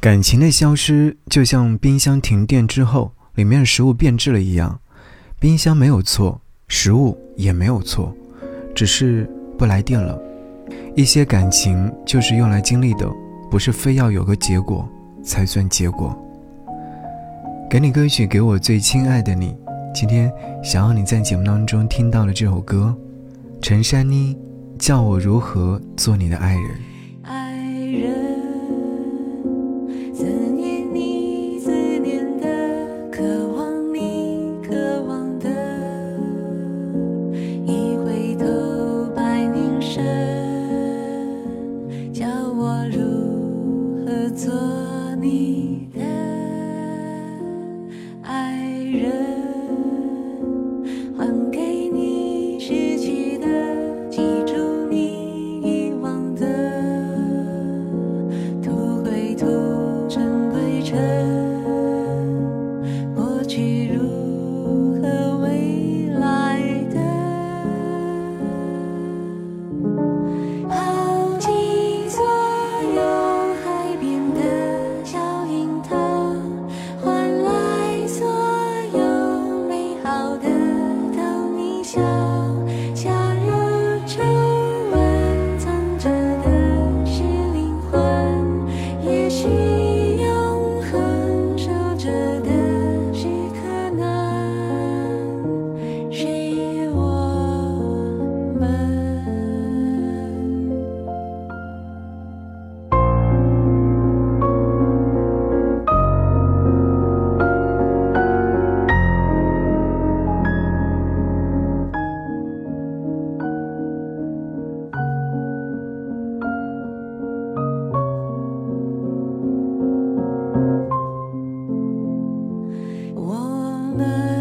感情的消失就像冰箱停电之后，里面的食物变质了一样。冰箱没有错，食物也没有错，只是不来电了。一些感情就是用来经历的，不是非要有个结果才算结果。给你歌曲，给我最亲爱的你。今天想要你在节目当中听到的这首歌，陈珊妮，叫我如何做你的爱人。爱人，我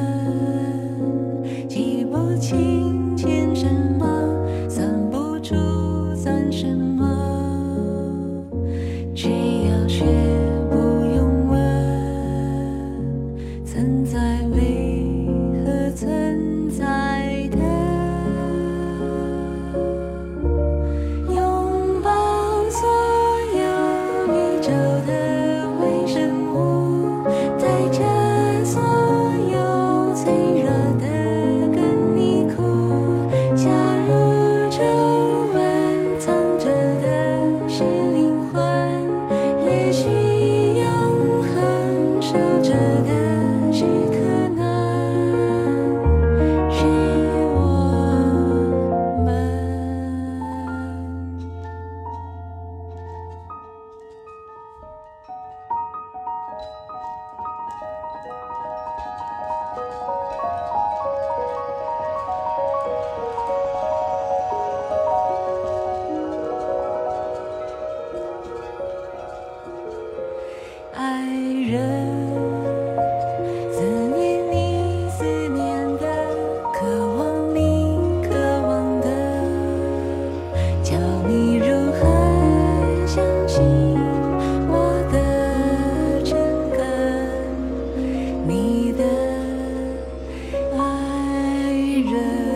人。